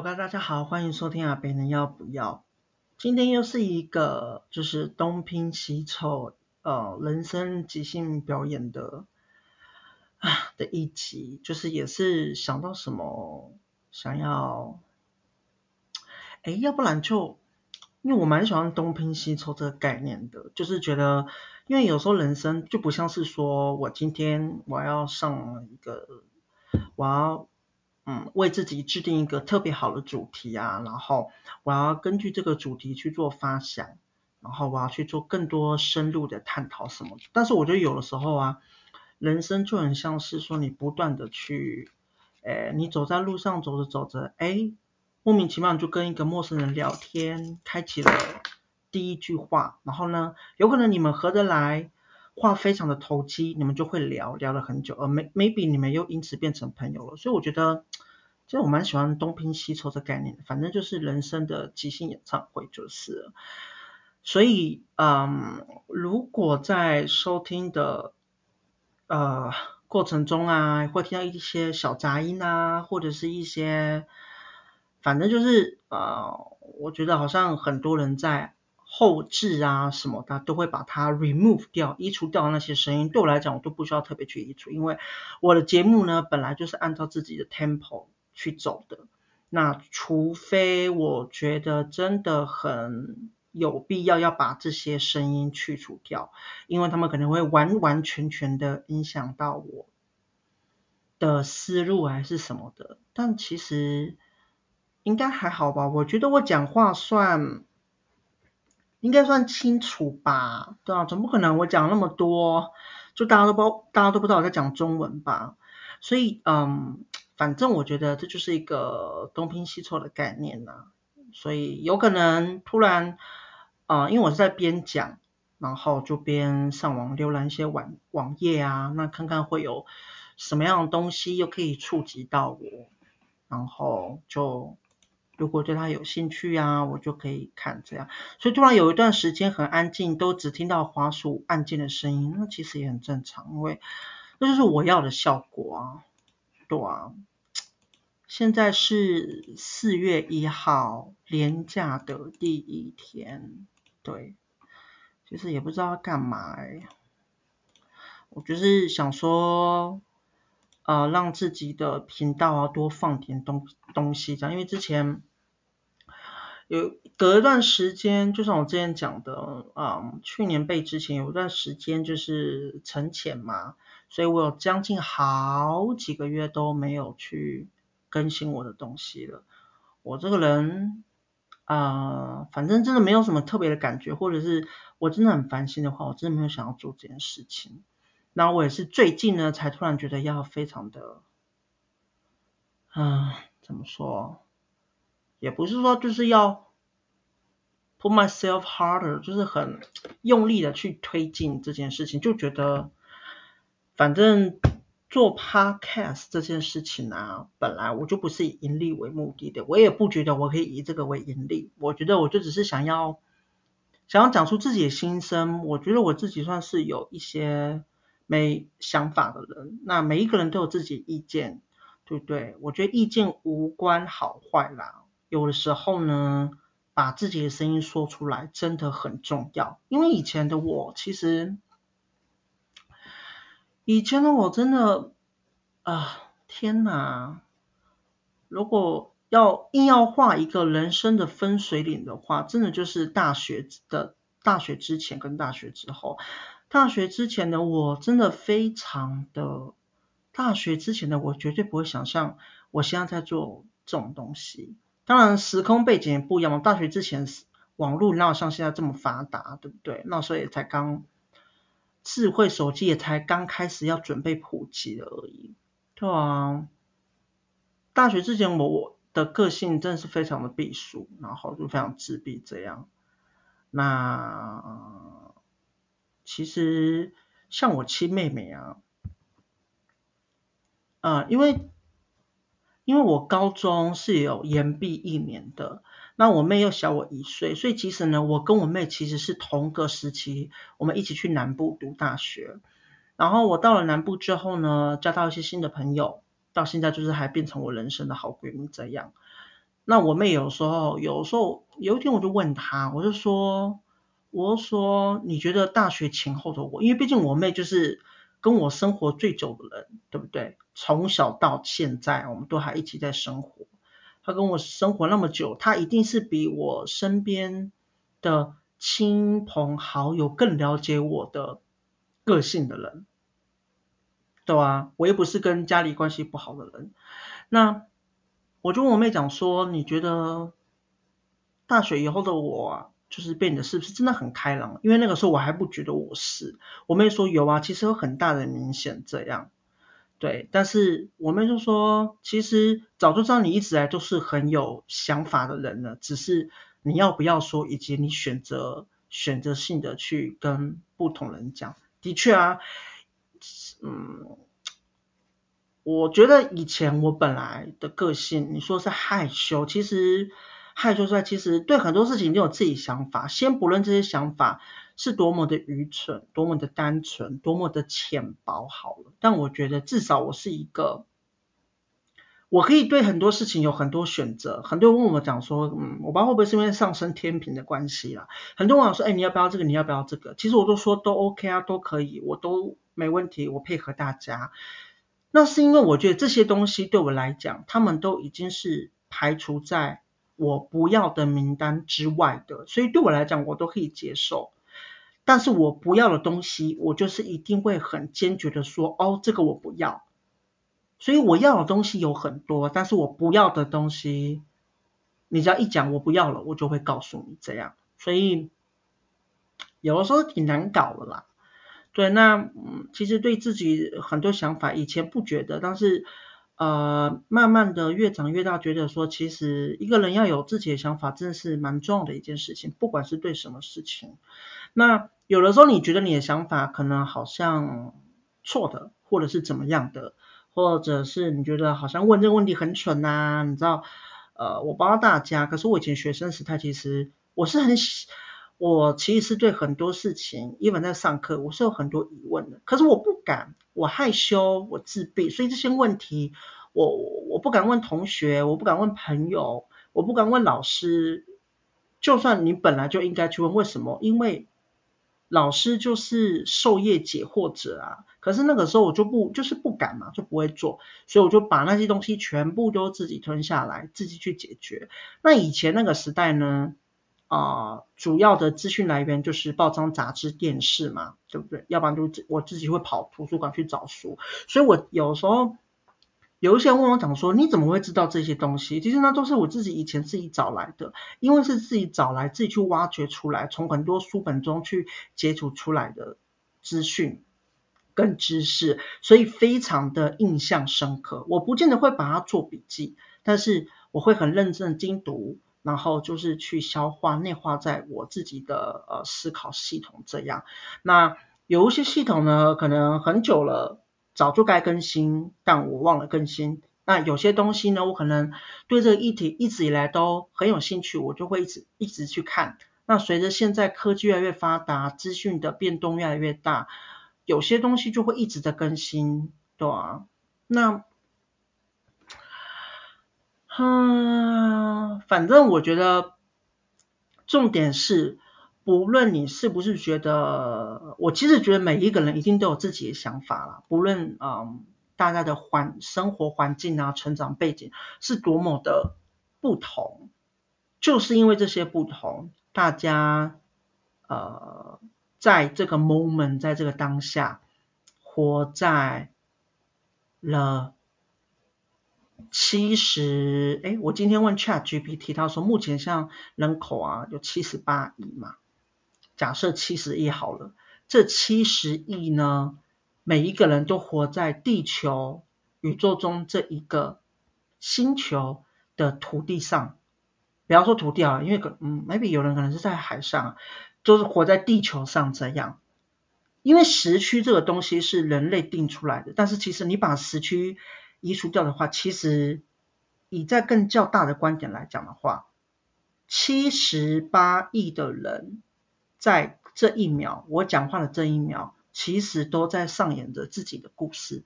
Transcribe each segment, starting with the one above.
大家好，欢迎收听阿北人要不要？今天又是一个就是东拼西凑呃人生即兴表演的啊的一集，就是也是想到什么想要，哎，要不然就因为我蛮喜欢东拼西凑这个概念的，就是觉得因为有时候人生就不像是说我今天我要上一个我要。嗯，为自己制定一个特别好的主题啊，然后我要根据这个主题去做发想，然后我要去做更多深入的探讨什么。但是我觉得有的时候啊，人生就很像是说你不断的去，诶，你走在路上走着走着，诶，莫名其妙就跟一个陌生人聊天，开启了第一句话，然后呢，有可能你们合得来。话非常的投机，你们就会聊聊了很久，而 maybe 你们又因此变成朋友了。所以我觉得，其实我蛮喜欢东拼西凑这概念，反正就是人生的即兴演唱会就是。所以，嗯，如果在收听的呃过程中啊，会听到一些小杂音啊，或者是一些，反正就是呃，我觉得好像很多人在。后置啊什么的都会把它 remove 掉，移除掉那些声音。对我来讲，我都不需要特别去移除，因为我的节目呢本来就是按照自己的 tempo 去走的。那除非我觉得真的很有必要要把这些声音去除掉，因为他们可能会完完全全的影响到我的思路还是什么的。但其实应该还好吧，我觉得我讲话算。应该算清楚吧，对啊，总不可能我讲那么多，就大家都不，大家都不知道我在讲中文吧？所以，嗯，反正我觉得这就是一个东拼西凑的概念呐、啊。所以有可能突然，啊、因为我是在边讲，然后就边上网浏览一些网网页啊，那看看会有什么样的东西又可以触及到我，然后就。如果对他有兴趣啊，我就可以看这样。所以突然有一段时间很安静，都只听到滑鼠按键的声音，那其实也很正常，因为那就是我要的效果啊。对啊，现在是四月一号，连假的第一天。对，其实也不知道要干嘛哎。我就是想说。呃，让自己的频道啊多放点东东西，这样，因为之前有隔一段时间，就像我之前讲的，啊、嗯，去年背之前有一段时间就是沉潜嘛，所以我有将近好几个月都没有去更新我的东西了。我这个人啊、呃，反正真的没有什么特别的感觉，或者是我真的很烦心的话，我真的没有想要做这件事情。那我也是最近呢，才突然觉得要非常的，嗯，怎么说？也不是说就是要 put myself harder，就是很用力的去推进这件事情，就觉得反正做 podcast 这件事情啊，本来我就不是以盈利为目的的，我也不觉得我可以以这个为盈利，我觉得我就只是想要想要讲出自己的心声，我觉得我自己算是有一些。没想法的人，那每一个人都有自己的意见，对不对？我觉得意见无关好坏啦。有的时候呢，把自己的声音说出来真的很重要。因为以前的我，其实以前的我真的啊，天哪！如果要硬要画一个人生的分水岭的话，真的就是大学的大学之前跟大学之后。大学之前的我真的非常的，大学之前的我绝对不会想象我现在在做这种东西。当然时空背景不一样嘛，大学之前网络哪有像现在这么发达，对不对？那时候也才刚智慧手机也才刚开始要准备普及的而已，对啊。大学之前我我的个性真的是非常的避俗，然后就非常自闭这样。那。其实像我亲妹妹啊，啊、因为因为我高中是有延毕一年的，那我妹又小我一岁，所以其实呢，我跟我妹其实是同个时期，我们一起去南部读大学。然后我到了南部之后呢，交到一些新的朋友，到现在就是还变成我人生的好闺蜜这样。那我妹有时候，有时候有一天我就问她，我就说，我就说你觉得大学前后的我，因为毕竟我妹就是跟我生活最久的人，对不对？从小到现在，我们都还一起在生活。他跟我生活那么久，他一定是比我身边的亲朋好友更了解我的个性的人，对啊，我又不是跟家里关系不好的人，那。我就跟我妹讲说，你觉得大学以后的我，就是变得是不是真的很开朗？因为那个时候我还不觉得我是。我妹说有啊，其实有很大的明显这样。对，但是我妹就说，其实早就知道你一直来都是很有想法的人了，只是你要不要说，以及你选择选择性的去跟不同人讲。的确啊，嗯。我觉得以前我本来的个性，你说是害羞，其实害羞在其实对很多事情都有自己想法。先不论这些想法是多么的愚蠢、多么的单纯、多么的浅薄好了，但我觉得至少我是一个，我可以对很多事情有很多选择。很多人问我讲说，嗯，我不会不会是因为上升天平的关系啦。很多网友说，哎，你要不要这个？你要不要这个？其实我都说都 OK 啊，都可以，我都没问题，我配合大家。那是因为我觉得这些东西对我来讲，他们都已经是排除在我不要的名单之外的，所以对我来讲，我都可以接受。但是我不要的东西，我就是一定会很坚决的说，哦，这个我不要。所以我要的东西有很多，但是我不要的东西，你只要一讲我不要了，我就会告诉你这样。所以有的时候挺难搞的啦。对，那嗯，其实对自己很多想法，以前不觉得，但是呃，慢慢的越长越大，觉得说，其实一个人要有自己的想法，真是蛮重要的一件事情，不管是对什么事情。那有的时候你觉得你的想法可能好像错的，或者是怎么样的，或者是你觉得好像问这个问题很蠢呐、啊，你知道，呃，我不知道大家，可是我以前学生时代，其实我是很喜。我其实是对很多事情因为在上课，我是有很多疑问的。可是我不敢，我害羞，我自闭，所以这些问题，我我不敢问同学，我不敢问朋友，我不敢问老师。就算你本来就应该去问，为什么？因为老师就是授业解惑者啊。可是那个时候我就不，就是不敢嘛，就不会做，所以我就把那些东西全部都自己吞下来，自己去解决。那以前那个时代呢？啊、主要的资讯来源就是报章、杂志、电视嘛，对不对？要不然就我自己会跑图书馆去找书。所以我有时候有一些人问我讲说，你怎么会知道这些东西？其实那都是我自己以前自己找来的，因为是自己找来、自己去挖掘出来，从很多书本中去截取出来的资讯跟知识，所以非常的印象深刻。我不见得会把它做笔记，但是我会很认真的精读。然后就是去消化、内化在我自己的呃思考系统这样。那有一些系统呢，可能很久了，早就该更新，但我忘了更新。那有些东西呢，我可能对这个议题一直以来都很有兴趣，我就会一直一直去看。那随着现在科技越来越发达，资讯的变动越来越大，有些东西就会一直在更新，对啊。那。嗯，反正我觉得重点是，不论你是不是觉得，我其实觉得每一个人一定都有自己的想法啦，不论嗯大家的环生活环境啊、成长背景是多么的不同，就是因为这些不同，大家呃在这个 moment，在这个当下，活在了。七十，哎，我今天问 ChatGPT，他说目前像人口啊有七十八亿嘛，假设七十亿好了，这七十亿呢，每一个人都活在地球宇宙中这一个星球的土地上，不要说土地啊，因为可嗯，maybe 有人可能是在海上，就是活在地球上这样，因为时区这个东西是人类定出来的，但是其实你把时区移除掉的话，其实以在更较大的观点来讲的话，七十八亿的人在这一秒，我讲话的这一秒，其实都在上演着自己的故事。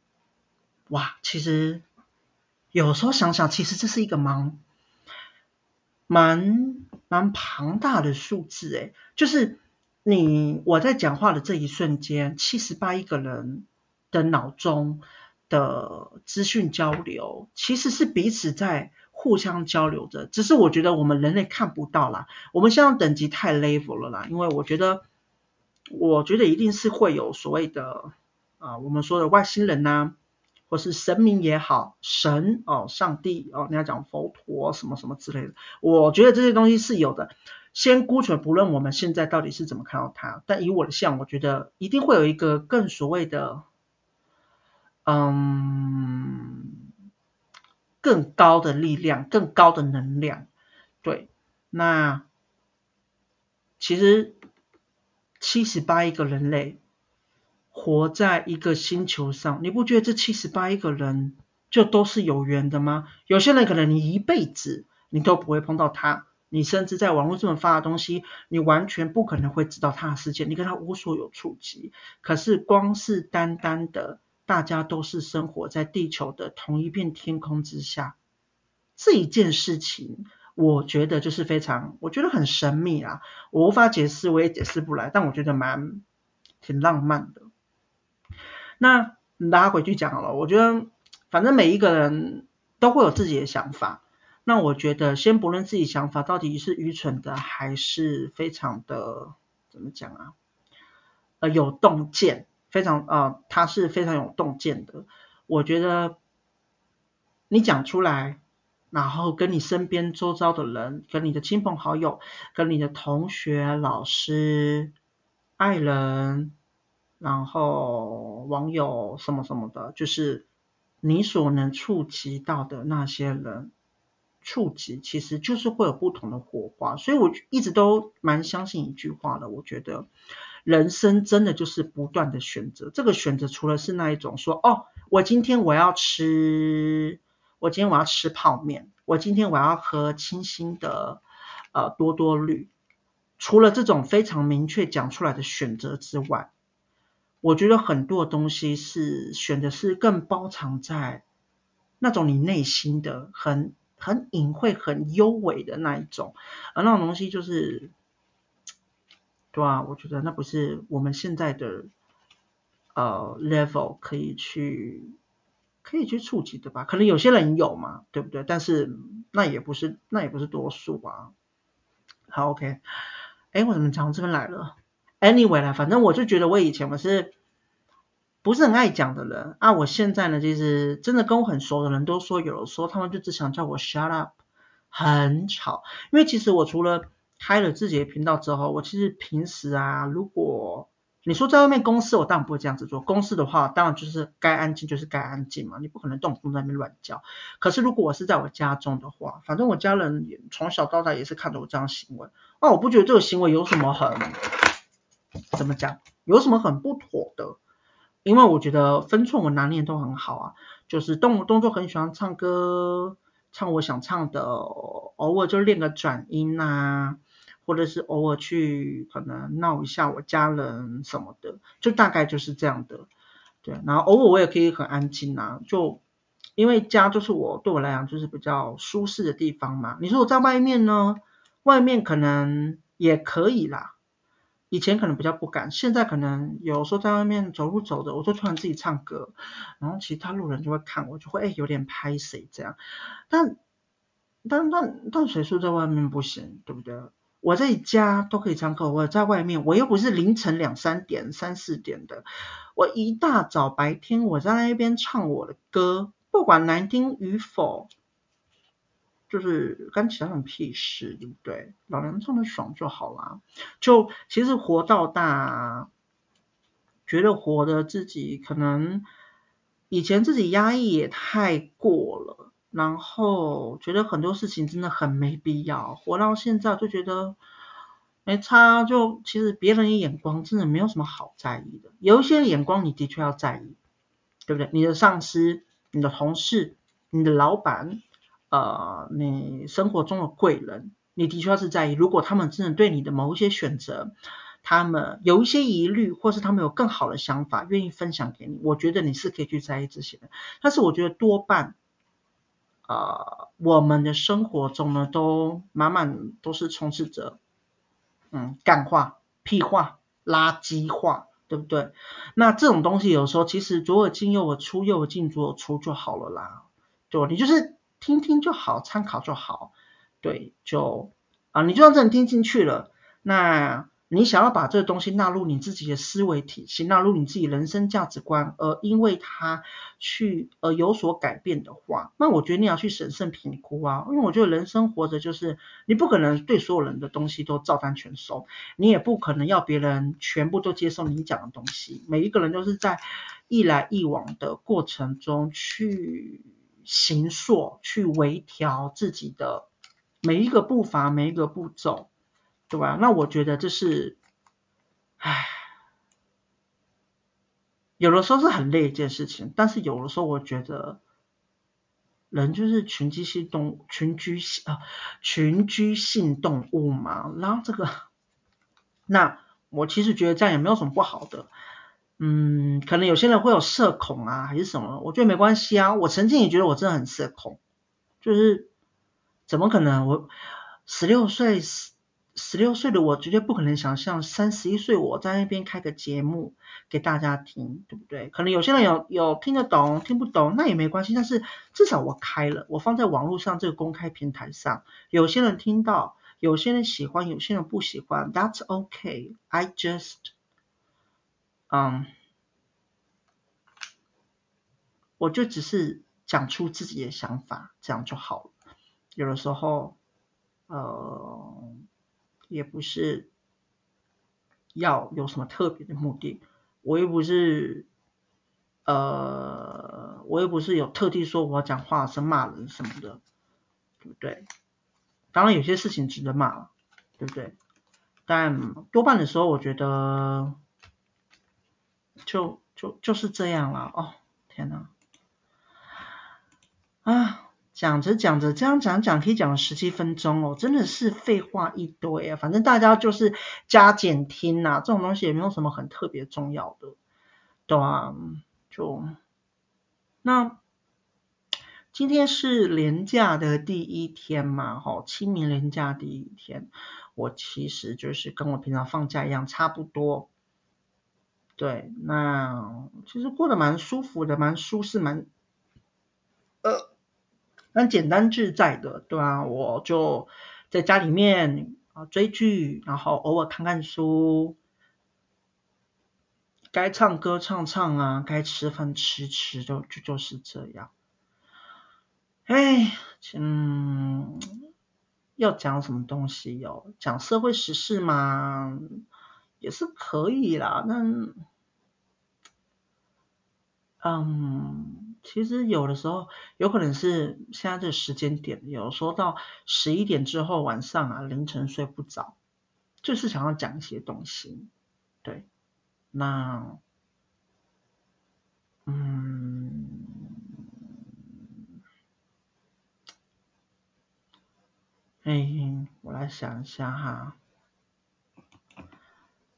哇，其实有时候想想，其实这是一个蛮蛮蛮庞大的数字诶，就是你我在讲话的这一瞬间，七十八亿个人的脑中的资讯交流，其实是彼此在互相交流着，只是我觉得我们人类看不到啦，我们现在等级太 level 了啦，因为我觉得，我觉得一定是会有所谓的啊，我们说的外星人呐、啊。或是神明也好，神哦，上帝哦，你要讲佛陀什么什么之类的，我觉得这些东西是有的。先姑且不论我们现在到底是怎么看到它，但以我的相，我觉得一定会有一个更所谓的，嗯，更高的力量，更高的能量。对，那其实七十八亿个人类。活在一个星球上，你不觉得这七十八亿个人就都是有缘的吗？有些人可能你一辈子你都不会碰到他，你甚至在网络这么发的东西，你完全不可能会知道他的世界，你跟他无所有触及。可是光是单单的，大家都是生活在地球的同一片天空之下，这一件事情，我觉得就是非常，我觉得很神秘啊，我无法解释，我也解释不来，但我觉得蛮挺浪漫的。那拉回去讲好了，我觉得反正每一个人都会有自己的想法。那我觉得先不论自己想法到底是愚蠢的，还是非常的怎么讲啊？呃，有洞见，非常呃，他是非常有洞见的。我觉得你讲出来，然后跟你身边周遭的人，跟你的亲朋好友，跟你的同学、老师、爱人。然后网友什么什么的，就是你所能触及到的那些人，触及其实就是会有不同的火花。所以我一直都蛮相信一句话的，我觉得人生真的就是不断的选择。这个选择除了是那一种说，哦，我今天我要吃，我今天我要吃泡面，我今天我要喝清新的呃多多绿，除了这种非常明确讲出来的选择之外。我觉得很多东西是选的是更包藏在那种你内心的很很隐晦、很幽微的那一种，而那种东西就是，对啊，我觉得那不是我们现在的呃 level 可以去可以去触及的吧？可能有些人有嘛，对不对？但是那也不是那也不是多数啊。好，OK，哎，我怎么讲到这边来了？Anyway 啦，反正我就觉得我以前我是不是很爱讲的人啊。我现在呢，其实真的跟我很熟的人都说，有的时候他们就只想叫我 shut up，很吵。因为其实我除了开了自己的频道之后，我其实平时啊，如果你说在外面公司，我当然不会这样子做。公司的话，当然就是该安静就是该安静嘛，你不可能动不动在那边乱叫。可是如果我是在我家中的话，反正我家人也从小到大也是看着我这样行为，那、我不觉得这个行为有什么很。怎么讲？有什么很不妥的？因为我觉得分寸我拿捏都很好啊，就是动动作很喜欢唱歌，唱我想唱的，偶尔就练个转音啊，或者是偶尔去可能闹一下我家人什么的，就大概就是这样的。对，然后偶尔我也可以很安静啊，就因为家就是我对我来讲就是比较舒适的地方嘛。你说我在外面呢？外面可能也可以啦。以前可能比较不敢，现在可能有时候在外面走路走着，我就突然自己唱歌，然后其他路人就会看我，就会哎有点拍谁这样。但但但但谁说在外面不行，对不对？我在家都可以唱歌，我在外面我又不是凌晨两三点、三四点的，我一大早白天我在那边唱我的歌，不管难听与否。就是跟其他人屁事，对不对？老娘唱的爽就好啦。就其实活到大，觉得活的自己可能以前自己压抑也太过了，然后觉得很多事情真的很没必要。活到现在就觉得没差，就其实别人的眼光真的没有什么好在意的。有一些眼光你的确要在意，对不对？你的上司、你的同事、你的老板。呃，你生活中的贵人，你的确是在意。如果他们真的对你的某一些选择，他们有一些疑虑，或是他们有更好的想法，愿意分享给你，我觉得你是可以去在意这些的。但是我觉得多半，呃，我们的生活中呢，都满满都是充斥着，嗯，干话、屁话、垃圾话，对不对？那这种东西有时候其实左耳进右耳出，右耳进左耳出就好了啦，对，你就是听听就好，参考就好，对，就啊，你就算这人听进去了，那。你想要把这个东西纳入你自己的思维体系，纳入你自己人生价值观，而因为它去而有所改变的话，那我觉得你要去审慎评估啊，因为我觉得人生活着就是你不可能对所有人的东西都照单全收，你也不可能要别人全部都接受你讲的东西，每一个人都是在一来一往的过程中去形塑、去微调自己的每一个步伐、每一个步骤。对吧？那我觉得这是，唉，有的时候是很累一件事情，但是有的时候我觉得，人就是群居性动群居性啊，群居性动物嘛。然后这个，那我其实觉得这样也没有什么不好的。嗯，可能有些人会有社恐啊，还是什么？我觉得没关系啊。我曾经也觉得我真的很社恐，就是怎么可能？我十六岁。十六岁的我绝对不可能想象三十一岁我在那边开个节目给大家听，对不对？可能有些人有有听得懂，听不懂那也没关系，但是至少我开了，我放在网络上这个公开平台上，有些人听到，有些人喜欢，有些人不喜欢，That's okay. I just，嗯，我就只是讲出自己的想法，这样就好了。有的时候，呃。也不是要有什么特别的目的，我又不是，呃，我又不是有特地说我讲话是骂人什么的，对不对？当然有些事情值得骂了，对不对？但多半的时候，我觉得就就就是这样了。哦，天哪，啊！讲着讲着，这样讲讲可以讲十七分钟哦，真的是废话一堆啊！反正大家就是加减听呐、啊，这种东西也没有什么很特别重要的，对啊，就那今天是连假的第一天嘛，哈，清明连假第一天，我其实就是跟我平常放假一样，差不多。对，那其实过得蛮舒服的，蛮舒适，蛮。蛮简单自在的，对啊，我就在家里面啊追剧，然后偶尔看看书，该唱歌唱唱啊，该吃饭吃吃，就就就是这样。哎，嗯，要讲什么东西哟、哦？讲社会时事嘛，也是可以啦，那嗯。其实有的时候有可能是现在这时间点，有时候到十一点之后晚上啊凌晨睡不着，就是想要讲一些东西，对，那，嗯，哎，我来想一下哈，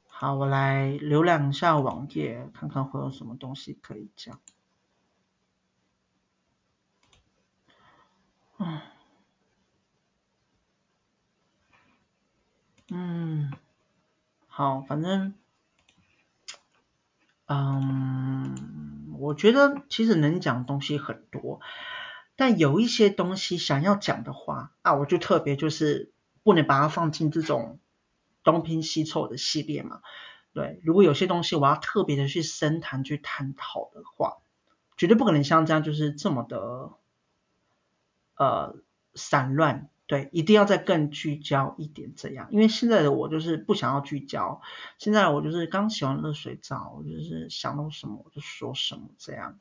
好，我来浏览一下网页，看看会有什么东西可以讲。好，反正，嗯，我觉得其实能讲的东西很多，但有一些东西想要讲的话啊，我就特别就是不能把它放进这种东拼西凑的系列嘛。对，如果有些东西我要特别的去深谈去探讨的话，绝对不可能像这样就是这么的。呃，散乱，对，一定要再更聚焦一点，这样，因为现在的我就是不想要聚焦，现在我就是刚洗完热水澡，我就是想到什么我就说什么，这样。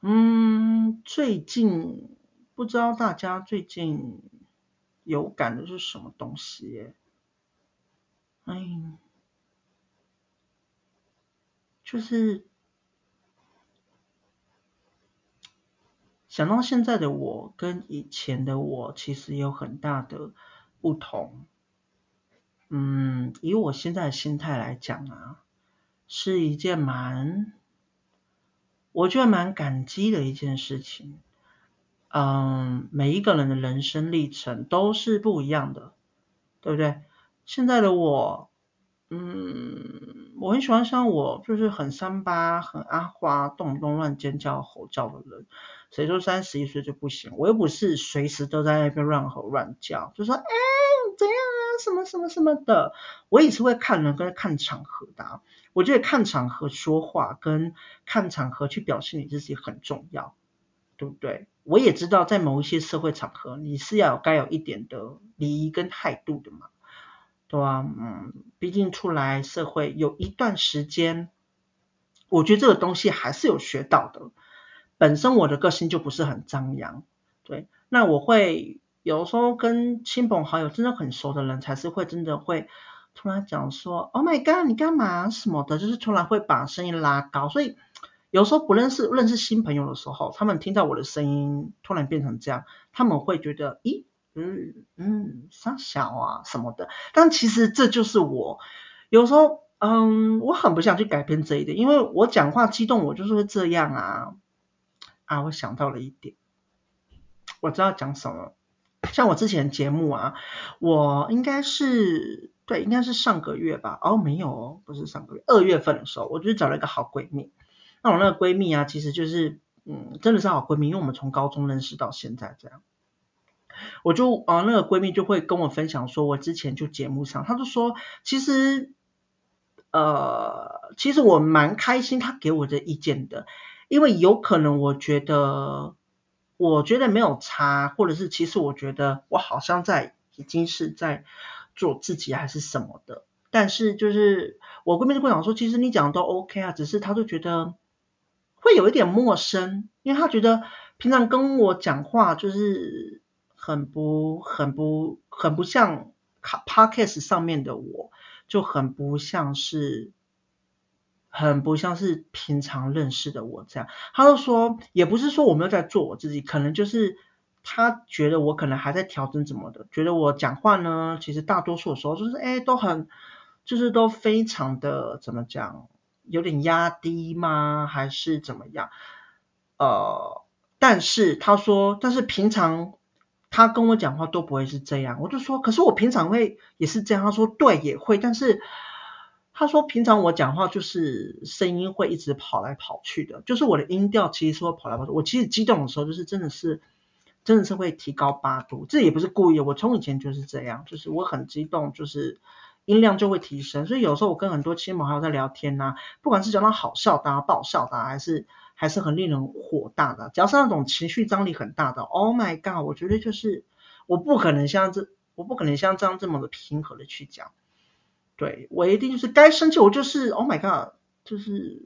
嗯，最近不知道大家最近有感的是什么东西？哎，就是。想到现在的我跟以前的我其实有很大的不同，嗯，以我现在的心态来讲啊，是一件蛮，我觉得蛮感激的一件事情。嗯，每一个人的人生历程都是不一样的，对不对？现在的我，嗯，我很喜欢像我，就是很三八、很阿花、动不动乱尖叫、吼叫的人。谁说三十一岁就不行？我又不是随时都在那边乱吼乱叫，就说哎，怎样啊，什么什么什么的。我也是会看人跟看场合的啊。我觉得看场合说话跟看场合去表现你自己很重要，对不对？我也知道在某一些社会场合，你是要有该有一点的礼仪跟态度的嘛，对啊？嗯，毕竟出来社会有一段时间，我觉得这个东西还是有学到的。本身我的个性就不是很张扬，对，那我会有时候跟亲朋好友真的很熟的人，才是会真的会突然讲说，Oh my God，你干嘛什么的，就是突然会把声音拉高，所以有时候不认识认识新朋友的时候，他们听到我的声音突然变成这样，他们会觉得，咦，嗯嗯，啥小啊什么的，但其实这就是我，有时候嗯，我很不想去改变这一点，因为我讲话激动，我就是会这样啊。啊，我想到了一点，我知道讲什么。像我之前节目啊，我应该是对，应该是上个月吧。哦，没有，不是上个月，二月份的时候，我就找了一个好闺蜜。那我那个闺蜜啊，其实就是，嗯，真的是好闺蜜，因为我们从高中认识到现在这样。我就啊，那个闺蜜就会跟我分享说，我之前就节目上，她就说，其实，呃，其实我蛮开心她给我的意见的。因为有可能，我觉得，我觉得没有差，或者是其实我觉得我好像在已经是在做自己还是什么的，但是就是我闺蜜就会讲说，其实你讲的都 OK 啊，只是她就觉得会有一点陌生，因为她觉得平常跟我讲话就是很不很不很不像 Podcast 上面的我，就很不像是。很不像是平常认识的我这样，他就说，也不是说我没有在做我自己，可能就是他觉得我可能还在调整怎么的，觉得我讲话呢，其实大多数的时候就是哎都很，就是都非常的怎么讲，有点压低吗？还是怎么样？呃，但是他说，但是平常他跟我讲话都不会是这样，我就说，可是我平常会也是这样，他说对也会，但是。他说：“平常我讲话就是声音会一直跑来跑去的，就是我的音调其实是会跑来跑去。我其实激动的时候，就是真的是真的是会提高八度，这也不是故意。我从以前就是这样，就是我很激动，就是音量就会提升。所以有时候我跟很多亲朋好友在聊天呐、啊，不管是讲到好笑的、啊、爆笑的、啊，还是还是很令人火大的，只要是那种情绪张力很大的，Oh my God！我觉得就是我不可能像这，我不可能像这样这么的平和的去讲。”对，我一定就是该生气，我就是 Oh my God，就是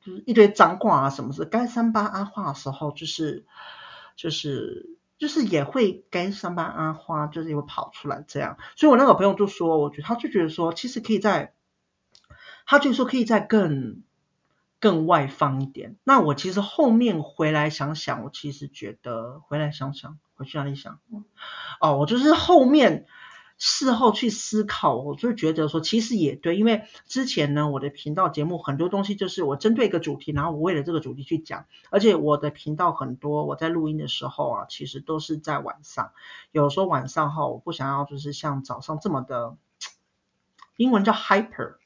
就是一堆脏话啊什么的，该三八阿花的时候，就是就是就是也会该三八阿花，就是也会跑出来这样。所以我那个朋友就说，我觉得他就觉得说，其实可以在，他就说可以在更更外放一点。那我其实后面回来想想，我其实觉得回来想想，回去哪里想？哦，我就是后面。事后去思考，我就觉得说，其实也对，因为之前呢，我的频道节目很多东西就是我针对一个主题，然后我为了这个主题去讲，而且我的频道很多，我在录音的时候啊，其实都是在晚上，有时候晚上哈，我不想要就是像早上这么的，英文叫 hyper，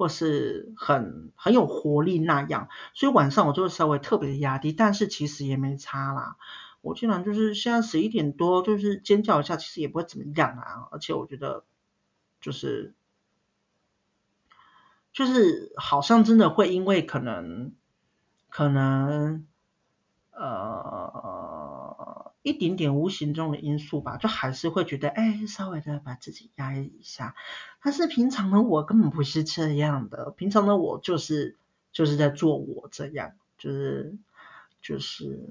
或是很很有活力那样，所以晚上我就会稍微特别的压低，但是其实也没差啦。我经常就是现在十一点多，就是尖叫一下，其实也不会怎么样啊。而且我觉得，就是就是好像真的会因为可能可能呃一点点无形中的因素吧，就还是会觉得哎，稍微的把自己压抑一下。但是平常的我根本不是这样的，平常的我就是就是在做我这样，就是就是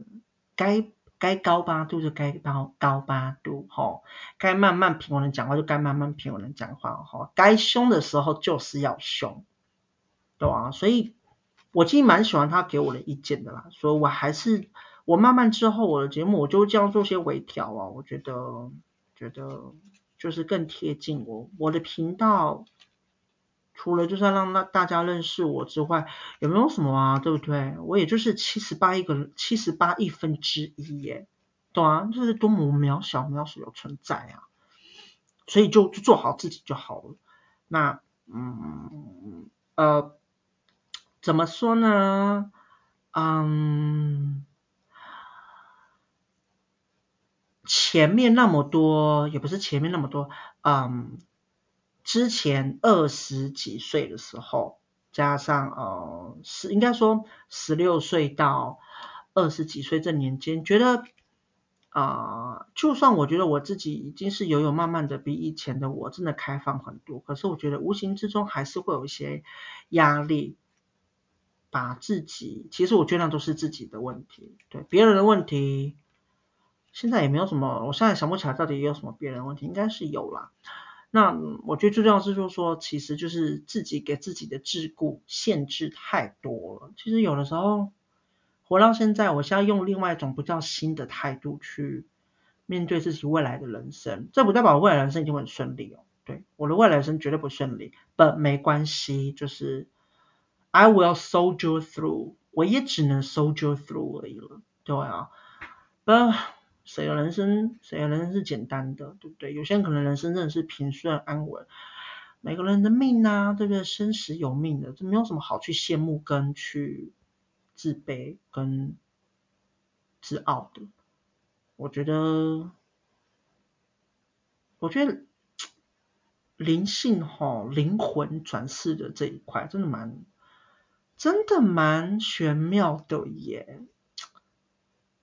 该。该高八度就该高高八度，吼，该慢慢平稳的讲话就该慢慢平稳的讲话，吼，该凶的时候就是要凶，对啊，所以我其实蛮喜欢他给我的意见的啦，所以我还是我慢慢之后我的节目我就这样做些微调啊，我觉得觉得就是更贴近我我的频道，除了就是要让大大家认识我之外，有没有什么啊？对不对？我也就是七十八亿个七十八亿分之一耶，懂啊？就是多么渺小渺小的存在啊！所以就就做好自己就好了。那嗯呃，怎么说呢？嗯，前面那么多也不是前面那么多，嗯。之前二十几岁的时候，加上呃十应该说十六岁到二十几岁这年间，觉得啊、就算我觉得我自己已经是有有慢慢的比以前的我真的开放很多，可是我觉得无形之中还是会有一些压力，把自己其实我觉得那都是自己的问题，对别人的问题，现在也没有什么，我现在想不起来到底有什么别人问题，应该是有啦。那我觉得最重要是就是说，其实就是自己给自己的桎梏限制太多了。其实有的时候活到现在，我现在用另外一种不叫新的态度去面对自己未来的人生。这不代表我未来人生一定很顺利哦。对，我的未来人生绝对不顺利，but 没关系，就是 I will soldier through，我也只能 soldier through 而已了。对啊，，But。谁的人生，谁的人生是简单的，对不对？有些人可能人生真的是平顺安稳，每个人的命啊，对不对？生死有命的，这没有什么好去羡慕跟去自卑跟自傲的。我觉得，我觉得灵性哈，灵魂转世的这一块，真的蛮，真的蛮玄妙的耶。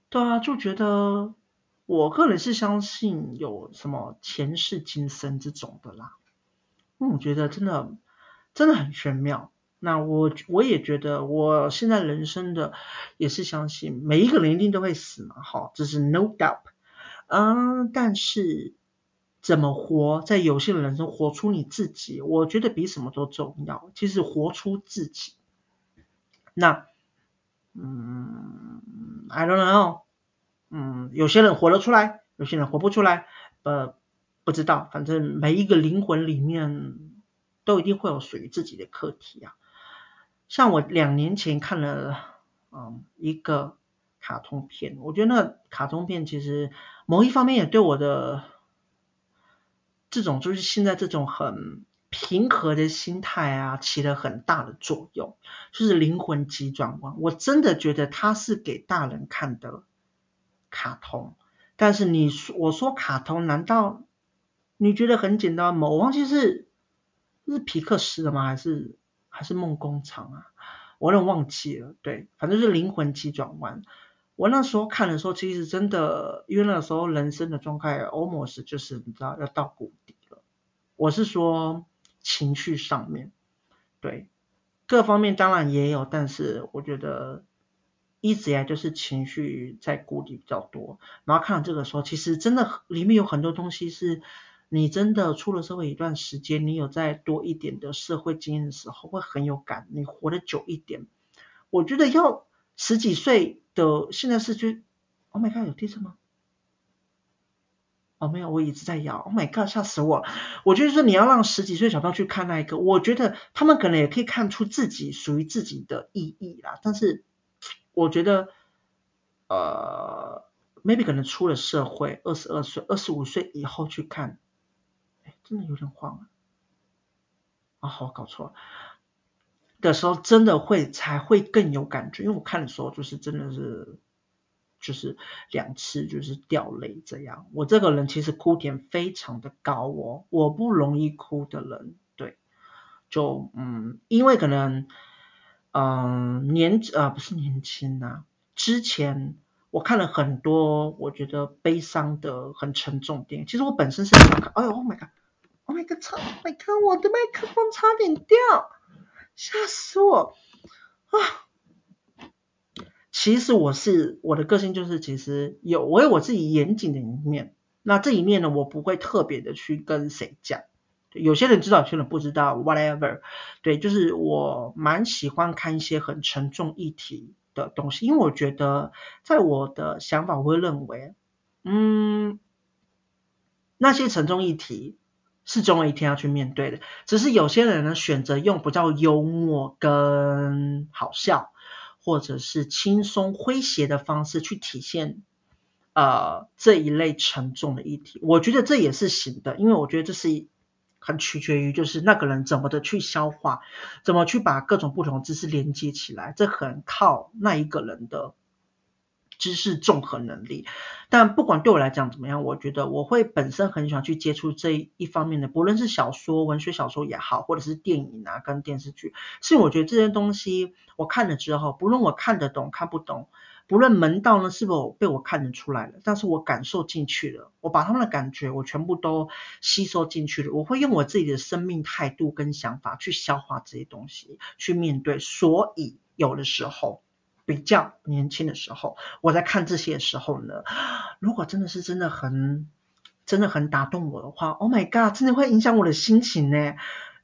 对啊，就觉得。我个人是相信有什么前世今生这种的啦，嗯，我觉得真的真的很玄妙。那我我也觉得我现在人生的也是相信每一个人一定都会死嘛，好，这是 no doubt。嗯，但是怎么活在有限的人生，活出你自己，我觉得比什么都重要。其实活出自己，那嗯，I don't know。嗯，有些人活得出来，有些人活不出来，呃，不知道，反正每一个灵魂里面都一定会有属于自己的课题啊。像我两年前看了嗯一个卡通片，我觉得那卡通片其实某一方面也对我的这种就是现在这种很平和的心态啊起了很大的作用，就是灵魂急转弯。我真的觉得它是给大人看的。卡通，但是你我说卡通，难道你觉得很简单吗？我忘记是是皮克斯的吗？还是还是梦工厂啊？我有点忘记了。对，反正是灵魂急转弯。我那时候看的时候，其实真的，因为那时候人生的状态 almost 就是你知道要到谷底了。我是说情绪上面，对，各方面当然也有，但是我觉得。一直以来就是情绪在谷底比较多，然后看到这个时候，其实真的里面有很多东西是，你真的出了社会一段时间，你有再多一点的社会经验的时候，会很有感。你活得久一点，我觉得要十几岁的，现在是就，Oh my God，有地震吗？哦，没有，我一直在摇。Oh my God，吓死我！我就是说你要让十几岁小朋友去看那一个，我觉得他们可能也可以看出自己属于自己的意义啦，但是。我觉得，呃，maybe 可能出了社会，二十二岁、二十五岁以后去看，哎，真的有点慌啊！啊，好，搞错了。的时候真的会才会更有感觉，因为我看的时候就是真的是，就是两次就是掉泪这样。我这个人其实哭点非常的高哦，我不容易哭的人，对，就嗯，因为可能。嗯，年呃不是年轻呐、啊，之前我看了很多我觉得悲伤的很沉重电影。其实我本身是想看，哎呦，Oh my god，Oh my god，操，Oh my god，我的麦克风差点掉，吓死我啊！其实我是我的个性就是其实有我有我自己严谨的一面，那这一面呢，我不会特别的去跟谁讲。有些人知道，有些人不知道，whatever。对，就是我蛮喜欢看一些很沉重议题的东西，因为我觉得，在我的想法，我会认为，嗯，那些沉重议题是总有一天要去面对的。只是有些人呢，选择用比较幽默跟好笑，或者是轻松诙谐的方式去体现呃这一类沉重的议题。我觉得这也是行的，因为我觉得这是很取决于就是那个人怎么的去消化，怎么去把各种不同的知识连接起来，这很靠那一个人的。知识综合能力，但不管对我来讲怎么样，我觉得我会本身很喜欢去接触这一方面的，不论是小说、文学小说也好，或者是电影啊跟电视剧，是我觉得这些东西我看了之后，不论我看得懂看不懂，不论门道呢是否被我看得出来了，但是我感受进去了，我把他们的感觉我全部都吸收进去了，我会用我自己的生命态度跟想法去消化这些东西，去面对，所以有的时候。比较年轻的时候，我在看这些的时候呢，如果真的是真的很，真的很打动我的话，Oh my God，真的会影响我的心情呢。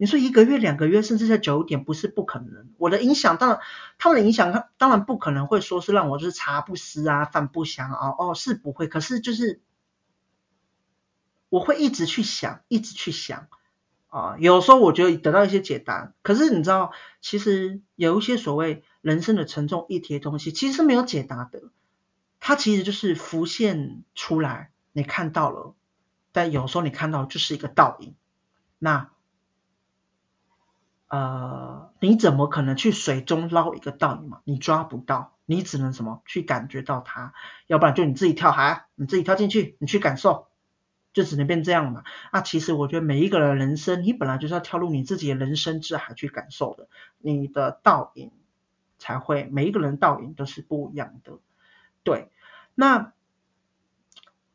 你说一个月、两个月，甚至在久一点，不是不可能。我的影响，当然，他们的影响，当然不可能会说是让我就是茶不思啊，饭不想啊，哦，是不会。可是就是，我会一直去想，一直去想。啊，有时候我觉得得到一些解答，可是你知道，其实有一些所谓人生的沉重议题的东西，其实是没有解答的。它其实就是浮现出来，你看到了，但有时候你看到就是一个倒影。那，呃，你怎么可能去水中捞一个倒影嘛？你抓不到，你只能什么去感觉到它，要不然就你自己跳海，你自己跳进去，你去感受。就只能变这样嘛？那其实我觉得每一个人人生，你本来就是要跳入你自己的人生之海去感受的，你的倒影才会，每一个人倒影都是不一样的。对，那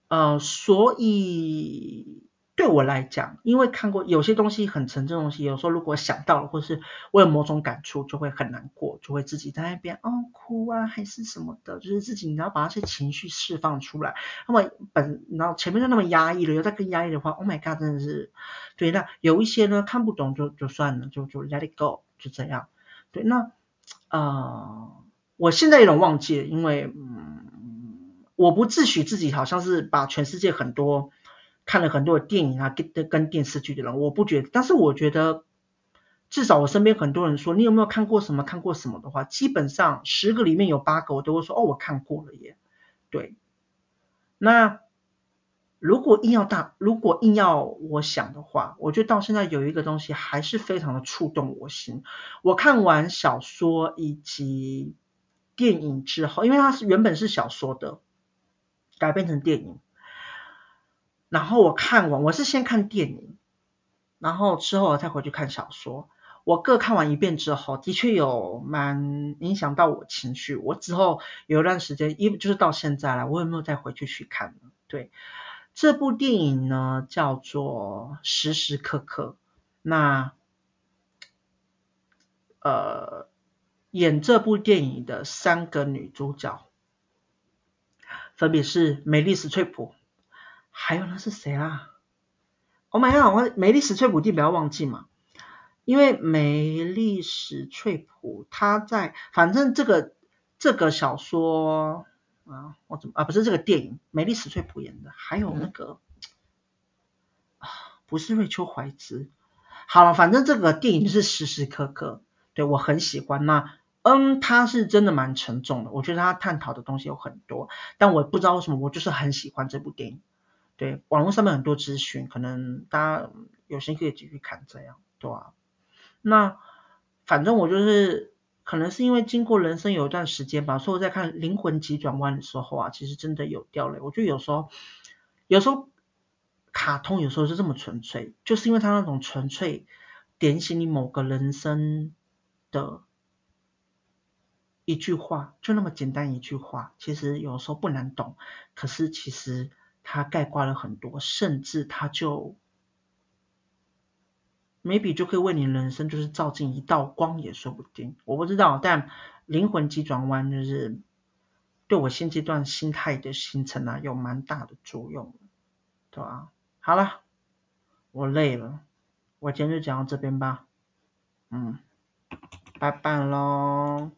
呃，所以。对我来讲，因为看过有些东西很沉重的东西，有时候如果想到了，或是我有某种感触，就会很难过，就会自己在那边哦哭啊，还是什么的，就是自己你要把那些情绪释放出来。那么本然后前面就那么压抑了，又再更压抑的话，Oh my God，真的是对。那有一些呢看不懂就就算了，就就 Let it go，就这样。对，那呃，我现在有点忘记了，因为嗯，我不自诩自己好像是把全世界很多。看了很多电影啊，跟跟电视剧的人，我不觉得，但是我觉得，至少我身边很多人说，你有没有看过什么看过什么的话，基本上十个里面有八个我都会说，哦，我看过了耶。对，那如果硬要大，如果硬要我想的话，我觉得到现在有一个东西还是非常的触动我心。我看完小说以及电影之后，因为它是原本是小说的，改编成电影。然后我看完，我是先看电影，然后之后我再回去看小说。我各看完一遍之后，的确有蛮影响到我情绪。我之后有一段时间，因为就是到现在了，我也没有再回去去看？对，这部电影呢叫做《时时刻刻》。那呃，演这部电影的三个女主角，分别是梅丽史翠普。还有那是谁啊？Oh my god！我梅丽史翠普一定不要忘记嘛，因为梅丽史翠普她在，反正这个这个小说啊，我怎么啊不是这个电影，梅丽史翠普演的，还有那个啊不是瑞秋怀兹，好了，反正这个电影是时时刻刻，对我很喜欢。那嗯，它是真的蛮沉重的，我觉得它探讨的东西有很多，但我不知道为什么我就是很喜欢这部电影。对，网络上面很多资讯，可能大家有兴趣可以继续看这样，对吧？那反正我就是，可能是因为经过人生有一段时间吧，所以我在看《灵魂急转弯》的时候啊，其实真的有掉泪。我就有时候，有时候卡通有时候是这么纯粹，就是因为它那种纯粹点醒你某个人生的一句话，就那么简单一句话，其实有时候不难懂，可是其实。它概括了很多，甚至它就 maybe 就可以为你人生就是照进一道光也说不定，我不知道，但灵魂急转弯就是对我现阶段心态的形成啊有蛮大的作用，对吧？好了，我累了，我今天就讲到这边吧，嗯，拜拜喽。